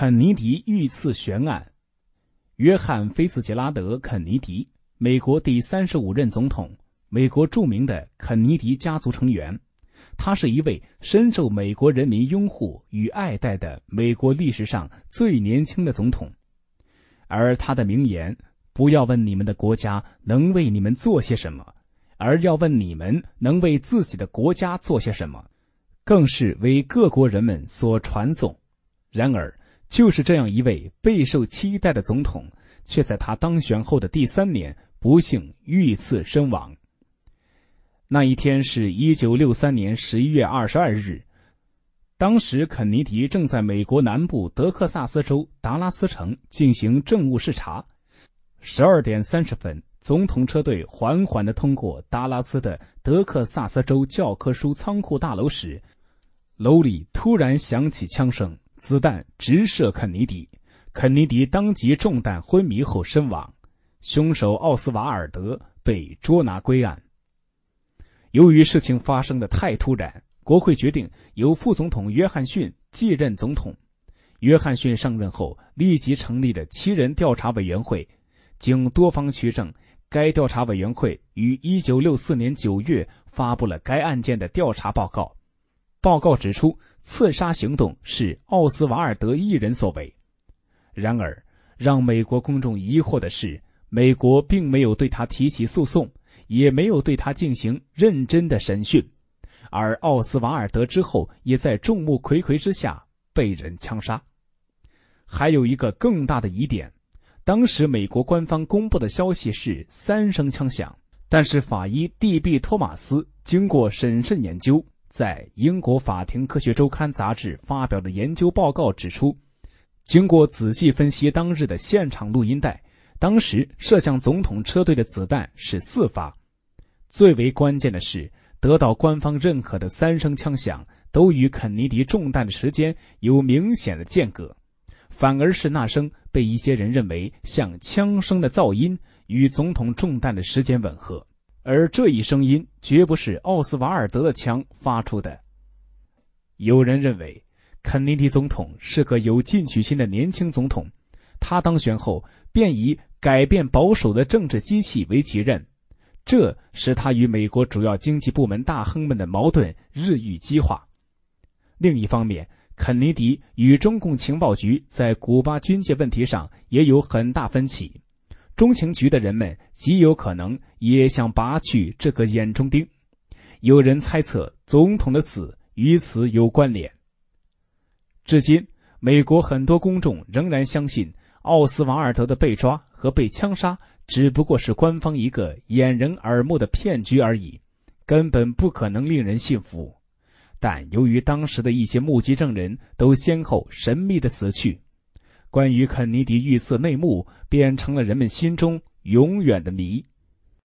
肯尼迪遇刺悬案，约翰·菲茨杰拉德·肯尼迪，美国第三十五任总统，美国著名的肯尼迪家族成员。他是一位深受美国人民拥护与爱戴的美国历史上最年轻的总统。而他的名言：“不要问你们的国家能为你们做些什么，而要问你们能为自己的国家做些什么”，更是为各国人们所传颂。然而，就是这样一位备受期待的总统，却在他当选后的第三年不幸遇刺身亡。那一天是一九六三年十一月二十二日，当时肯尼迪正在美国南部德克萨斯州达拉斯城进行政务视察。十二点三十分，总统车队缓缓地通过达拉斯的德克萨斯州教科书仓库大楼时，楼里突然响起枪声。子弹直射肯尼迪，肯尼迪当即中弹昏迷后身亡，凶手奥斯瓦尔德被捉拿归案。由于事情发生的太突然，国会决定由副总统约翰逊继任总统。约翰逊上任后，立即成立了七人调查委员会，经多方取证，该调查委员会于一九六四年九月发布了该案件的调查报告。报告指出，刺杀行动是奥斯瓦尔德一人所为。然而，让美国公众疑惑的是，美国并没有对他提起诉讼，也没有对他进行认真的审讯。而奥斯瓦尔德之后也在众目睽睽之下被人枪杀。还有一个更大的疑点：当时美国官方公布的消息是三声枪响，但是法医蒂比托马斯经过审慎研究。在英国法庭科学周刊杂志发表的研究报告指出，经过仔细分析当日的现场录音带，当时射向总统车队的子弹是四发。最为关键的是，得到官方认可的三声枪响都与肯尼迪中弹的时间有明显的间隔，反而是那声被一些人认为像枪声的噪音与总统中弹的时间吻合。而这一声音绝不是奥斯瓦尔德的枪发出的。有人认为，肯尼迪总统是个有进取心的年轻总统，他当选后便以改变保守的政治机器为己任，这使他与美国主要经济部门大亨们的矛盾日益激化。另一方面，肯尼迪与中共情报局在古巴军界问题上也有很大分歧。中情局的人们极有可能也想拔去这个眼中钉，有人猜测总统的死与此有关联。至今，美国很多公众仍然相信奥斯瓦尔德的被抓和被枪杀只不过是官方一个掩人耳目的骗局而已，根本不可能令人信服。但由于当时的一些目击证人都先后神秘的死去。关于肯尼迪遇刺内幕，变成了人们心中永远的谜。